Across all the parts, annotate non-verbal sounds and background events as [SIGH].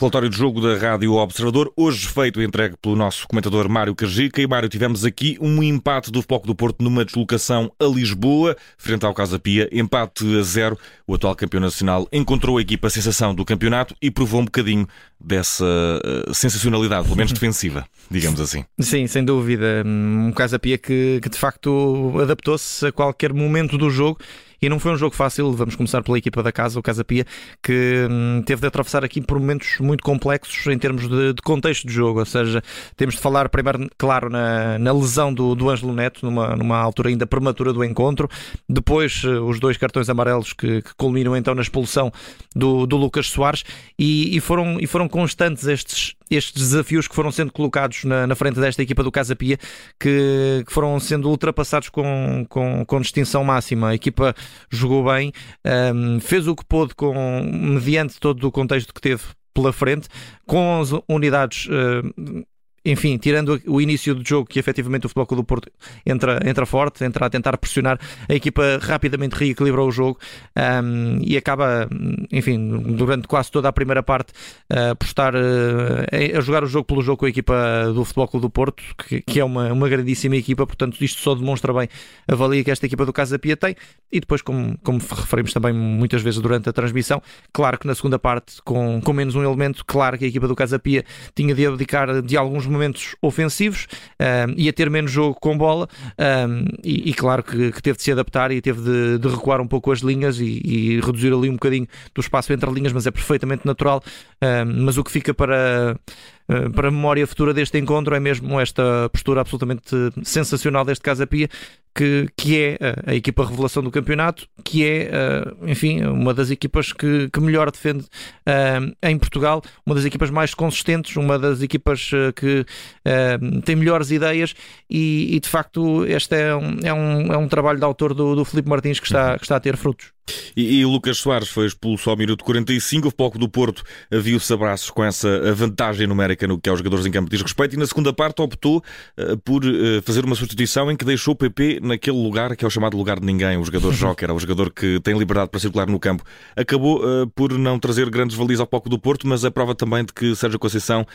Relatório de jogo da Rádio Observador, hoje feito e entregue pelo nosso comentador Mário Cajica. E Mário, tivemos aqui um empate do Futebol do Porto numa deslocação a Lisboa, frente ao Casa Pia, empate a zero. O atual campeão nacional encontrou a equipa sensação do campeonato e provou um bocadinho dessa uh, sensacionalidade, pelo menos [LAUGHS] defensiva, digamos assim. Sim, sem dúvida. Um Casa Pia que, que de facto adaptou-se a qualquer momento do jogo e não foi um jogo fácil. Vamos começar pela equipa da casa, o Casa Pia, que hum, teve de atravessar aqui por momentos muito complexos em termos de, de, contexto de jogo. Ou seja, temos de falar primeiro, claro, na, na lesão do, do Ângelo Neto, numa, numa altura ainda prematura do encontro. Depois, eh, os dois cartões amarelos que, que culminam então na expulsão do, do Lucas Soares. E, e, foram, e foram constantes estes, estes desafios que foram sendo colocados na, na frente desta equipa do Casa Pia, que, que foram sendo ultrapassados com, com, com distinção máxima. A equipa jogou bem, um, fez o que pôde com, mediante todo o contexto que teve pela frente, com as unidades uh, enfim, tirando o início do jogo, que efetivamente o Futebol do Porto entra, entra forte, entra a tentar pressionar, a equipa rapidamente reequilibrou o jogo um, e acaba, enfim, durante quase toda a primeira parte, uh, por estar uh, a jogar o jogo pelo jogo com a equipa do Futebol do Porto, que, que, é uma, uma grandíssima equipa, portanto, isto só demonstra bem a valia que esta equipa do Casa Pia tem. E depois, como, como referimos também muitas vezes durante a transmissão, claro que na segunda parte, com, com menos um elemento, claro que a equipa do Casa Pia tinha de abdicar de alguns momentos ofensivos, um, ia ter menos jogo com bola um, e, e, claro que, que, teve de se adaptar e teve de, de recuar um pouco as linhas e, e, reduzir ali um bocadinho do espaço entre linhas, mas é perfeitamente natural. Um, mas o que fica para eh, para a memória futura deste encontro é mesmo esta postura absolutamente sensacional deste Casa Pia, que, que é a, a, equipa revelação do campeonato, que é, uh, enfim, uma das equipas que, que melhor defende uh, em Portugal, uma das equipas mais consistentes, uma das equipas uh, que tem melhores ideias e, e, de facto este é um, é um, é um trabalho de autor do, do Filipe Martins que está, que está a ter frutos. E, e Lucas Soares foi expulso ao minuto 45. O Foco do Porto viu-se abraços com essa vantagem numérica no que aos jogadores em campo diz respeito. E na segunda parte optou uh, por uh, fazer uma substituição em que deixou o PP naquele lugar que é o chamado lugar de ninguém, o jogador [LAUGHS] joker, o jogador que tem liberdade para circular no campo. Acabou uh, por não trazer grandes valias ao Foco do Porto, mas é prova também de que Sérgio Conceição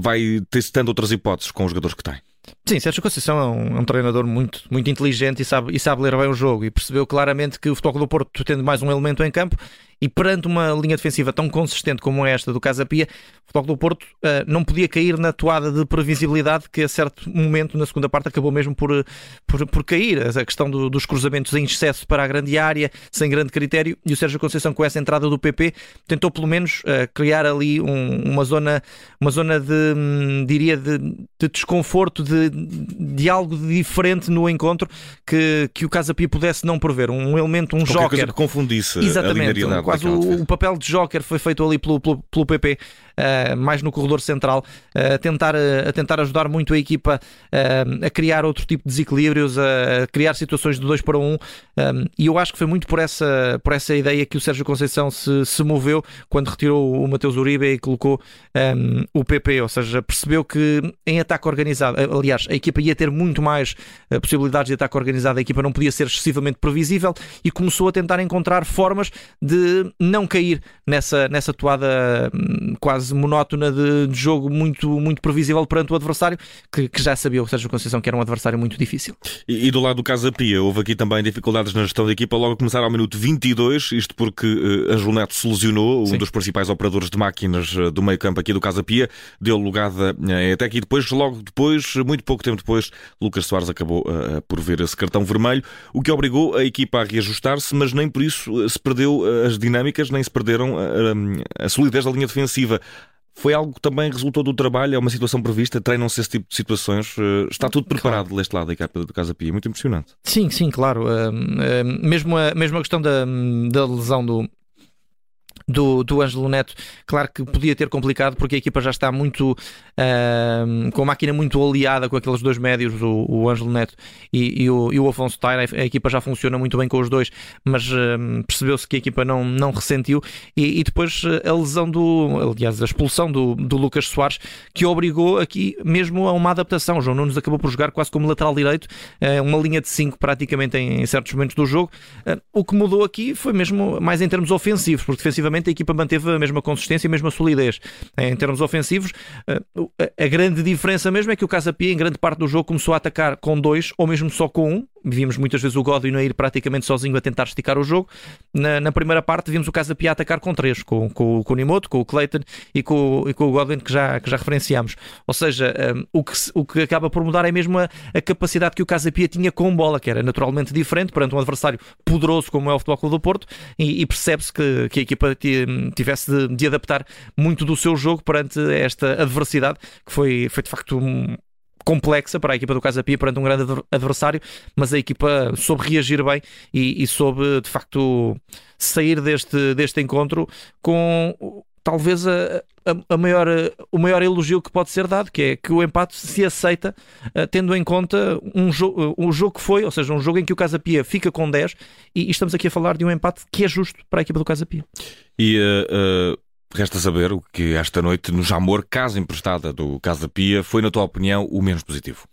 vai testando outras hipóteses com os jogadores que tem. Sim, Sérgio Conceição é um, é um, treinador muito, muito inteligente e sabe, e sabe ler bem o jogo e percebeu claramente que o Futebol do Porto, tendo mais um elemento em campo, e perante uma linha defensiva tão consistente como esta do Casa Pia, o Futebol do Porto uh, não podia cair na toada de previsibilidade que a certo momento na segunda parte acabou mesmo por, por, por cair. A questão do, dos cruzamentos em excesso para a grande área, sem grande critério, e o Sérgio Conceição com essa entrada do PP tentou pelo menos uh, criar ali um, uma zona, uma zona de, hum, diria, de, de desconforto, de, de algo diferente no encontro que, que o Casa Pia pudesse não prever. Um elemento, um Qualquer joker. Coisa que confundisse Exatamente, a quase o, o, papel de joker foi feito ali pelo, pelo, pelo PP uh, mais no corredor central, uh, a, tentar, uh, a tentar ajudar muito a equipa a criar outro tipo de desequilíbrios, a, criar situações de 2 para 1. Um, um, e eu acho que foi muito por essa, por essa ideia que o Sérgio Conceição se, se moveu quando retirou o Mateus Uribe e colocou um, o PP, ou seja, percebeu que em ataque organizado, aliás, a equipa ia ter muito mais possibilidades de ataque organizado, a equipa não podia ser excessivamente previsível e começou a tentar encontrar formas de não cair nessa, nessa toada hum, quase monótona de, de, jogo muito, muito previsível perante o adversário, que, que já sabia o Sérgio Conceição que era um adversário muito difícil. E, e do lado do Casa Pia, houve aqui também dificuldades na gestão da equipa, logo a começar ao minuto 22, isto porque uh, Ângelo Neto se lesionou, Sim. um dos principais operadores de máquinas uh, do meio campo aqui do Casa Pia, deu lugar uh, até aqui depois, logo depois, muito pouco tempo depois, Lucas Soares acabou uh, por ver esse cartão vermelho, o que obrigou a equipa a reajustar-se, mas nem por isso se perdeu as dinâmicas, nem se perderam a, a solidez da linha defensiva. Foi algo que também resultou do trabalho, é uma situação prevista, treinam-se esse tipo de situações. Eh, está tudo preparado claro. deste lado da equipa do Casa Pia, é muito impressionante. Sim, sim, claro. Mesmo, a, mesmo a questão da, da lesão do, do, do Ângelo Neto, claro que podia ter complicado porque a equipa já está muito uh, com a máquina muito aliada com aqueles dois médios, o, o Ângelo Neto e, e, o, e o Afonso Taira. A equipa já funciona muito bem com os dois, mas uh, percebeu-se que a equipa não, não ressentiu. E, e, depois a lesão do, aliás, a expulsão do, do Lucas Soares, que obrigou aqui mesmo a uma adaptação. O João Nunes acabou por jogar quase como lateral direito, uh, uma linha de 5 praticamente em, em, certos momentos do jogo. o que mudou aqui foi mesmo mais em termos ofensivos, porque defensivamente a equipa manteve a mesma consistência, a mesma solidez. Em termos ofensivos, a grande diferença mesmo é que o Casa Pia, em grande parte do jogo, começou a atacar com dois ou mesmo só com um, Vimos muitas vezes o Godwin a ir praticamente sozinho a tentar esticar o jogo. Na, na primeira parte, vimos o Casa Pia atacar com três, com, com, com o Nimoto, com o Clayton e com, e com o Godwin, que já, que já referenciámos. Ou seja, um, o, que, o que acaba por mudar é mesmo a, a capacidade que o Casa Pia tinha com bola, que era naturalmente diferente perante um adversário poderoso como é o Futebol Clube do Porto, e, e percebe-se que, que a equipa tivesse de, de, adaptar muito do seu jogo perante esta adversidade, que foi, foi de facto um, complexa para a equipa do Casa Pia perante um grande adversário, mas a equipa soube reagir bem e, e soube de facto sair deste, deste encontro com talvez a, a, a, maior, o maior elogio que pode ser dado, que é que o empate se aceita uh, tendo em conta um, jo uh, um jogo que foi, ou seja, um jogo em que o Casa Pia fica com 10 e, e, estamos aqui a falar de um empate que é justo para a equipa do Casa Pia. E uh, Resta saber o que esta noite no Jamor, casa emprestada do Casa Pia, foi, na tua opinião, o menos positivo?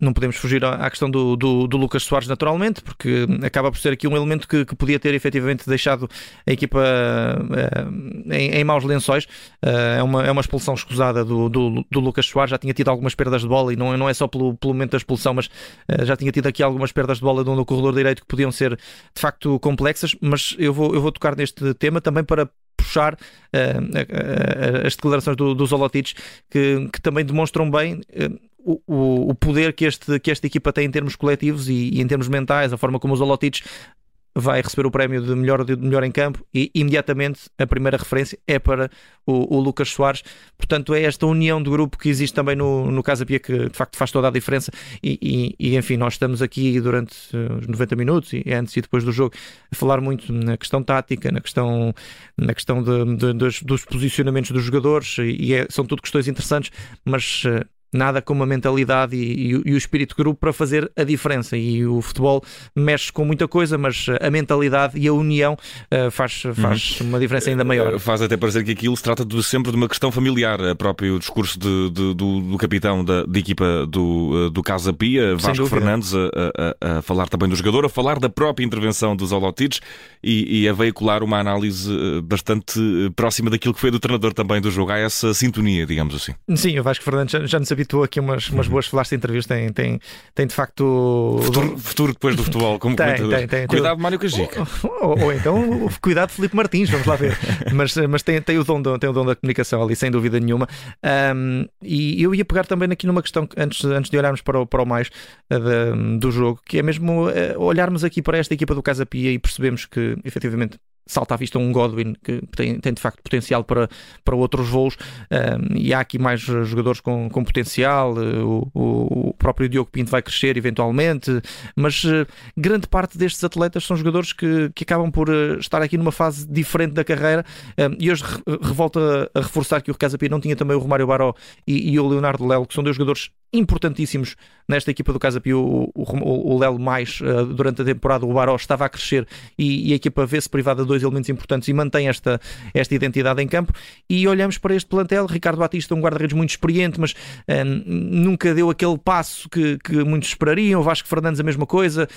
Não podemos fugir à questão do, do, do, Lucas Soares, naturalmente, porque acaba por ser aqui um elemento que, que podia ter efetivamente deixado a equipa uh, em, em, maus lençóis. Uh, é, uma, é uma expulsão escusada do, do, do, Lucas Soares. Já tinha tido algumas perdas de bola e não, não é só pelo, pelo momento da expulsão, mas uh, já tinha tido aqui algumas perdas de bola no, corredor direito que podiam ser de facto complexas. Mas eu vou, eu vou tocar neste tema também para puxar uh, as declarações do, Zolotic que, que, também demonstram bem uh, o, o, poder que, este, que esta equipa tem em termos coletivos e, e em termos mentais, a forma como os Zolotic vai receber o prémio de melhor, de melhor em campo e imediatamente a primeira referência é para o, o Lucas Soares. Portanto, é esta união do grupo que existe também no, no Casa Pia que de facto faz toda a diferença. E, e, e, enfim, nós estamos aqui durante os 90 minutos e antes e depois do jogo a falar muito na questão tática, na questão, na questão de, de, dos, dos, posicionamentos dos jogadores e é, são tudo questões interessantes, mas eh, nada como a mentalidade e, e, e, o espírito de grupo para fazer a diferença. E o futebol mexe com muita coisa, mas a mentalidade e a união uh, faz, faz uhum. uma diferença ainda maior. Uh, faz até parecer que aquilo se trata de, sempre de uma questão familiar. O próprio discurso de, de, do, do, capitão da, da equipa do, eh, do Casa Pia, Vasco Fernandes, a, a, a, falar também do jogador, a falar da própria intervenção dos Olotides e, e, a veicular uma análise bastante próxima daquilo que foi do treinador também do jogo. Há essa sintonia, digamos assim. Sim, o Vasco Fernandes já, já não sabia habitou aqui umas, umas uhum. boas flashes de entrevista. Tem, tem, tem de facto. Futuro, futuro depois do futebol, como tem, tem, tem, Cuidado, Mário Cajica. Ou, ou, ou, então, cuidado, Felipe Martins, vamos lá ver. [LAUGHS] mas mas tem, tem, o dom, tem o dom da comunicação ali, sem dúvida nenhuma. Um, e eu ia pegar também aqui numa questão, antes, antes de olharmos para o, para o mais uh, do jogo, que é mesmo uh, olharmos aqui para esta equipa do Casa Pia e percebemos que, efetivamente, salta à vista um Godwin que tem, tem de facto potencial para, para outros voos. E há aqui mais jogadores com, com potencial o, o, próprio Diogo Pinto vai crescer eventualmente mas uh, grande parte destes atletas são jogadores que, que acabam por uh, estar aqui numa fase diferente da carreira. E hoje re revolta a reforçar que o Casa Pia não tinha também o Romário Baró e, e o Leonardo Lelo que são dois jogadores importantíssimos nesta equipa do Casa Pio. O, o, o Lelo mais uh, durante a temporada, o Baró estava a crescer e, e a equipa vê-se privada de dois elementos importantes e mantém esta, esta identidade em campo. E olhamos para este plantel, Ricardo Batista, um guarda-redes muito experiente, mas uh, nunca deu aquele passo que, que muitos esperariam. O Vasco Fernandes a mesma coisa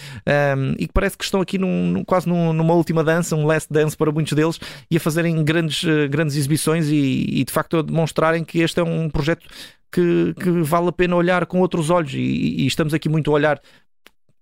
um, e que parece que estão aqui num, quase num, numa última dança, um last dance para muitos deles e a fazerem grandes, uh, grandes exibições e, e de facto a demonstrarem que este é um projeto que, que vale a pena olhar com outros olhos. E, e estamos aqui muito a olhar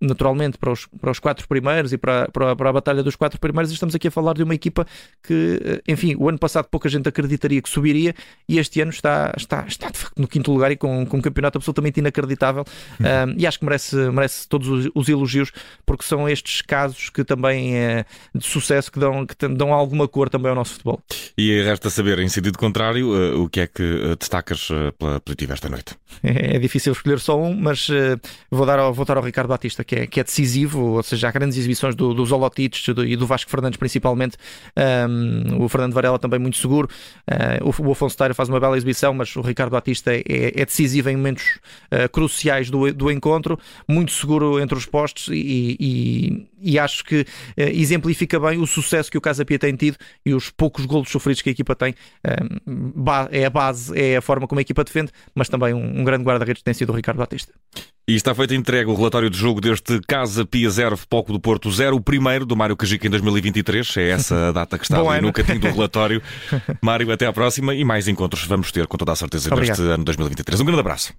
naturalmente para os, para os quatro primeiros e para, para, para, a batalha dos quatro primeiros, estamos aqui a falar de uma equipa que, eh, enfim, o ano passado pouca gente acreditaria que subiria e este ano está, está, está de facto no quinto lugar e com, com um campeonato absolutamente inacreditável uhum. um, e acho que merece, merece todos os, os, elogios porque são estes casos que também é de sucesso que dão, que dão alguma cor também ao nosso futebol. E resta saber, em sentido contrário, uh, o que é que destacas uh, pela positiva esta noite? É, [LAUGHS] é, difícil escolher só um, mas vou, dar ao, vou dar ao Ricardo Batista que é, que é decisivo, ou seja, há grandes exibições do, do Zolotites e do Vasco Fernandes principalmente, um, o Fernando Varela também muito seguro, uh, o, o Afonso Teira faz uma bela exibição, mas o Ricardo Batista é, é decisivo em momentos uh, cruciais do, do encontro, muito seguro entre os postos e, e, e acho que uh, exemplifica bem o sucesso que o Casa Pia tem tido e os poucos golos sofridos que a equipa tem. é a base, é a forma como a equipa defende, mas também um, um grande guarda-redes tem sido o Ricardo Batista. E está feito entregue o relatório de jogo deste Casa Pia 0, Foco do Porto 0, o primeiro do Mário Cajica em 2023. É essa a data que está ali ano. no cantinho do relatório. [LAUGHS] Mário, até à próxima e mais encontros vamos ter com toda a certeza Obrigado. neste ano 2023. Um grande abraço.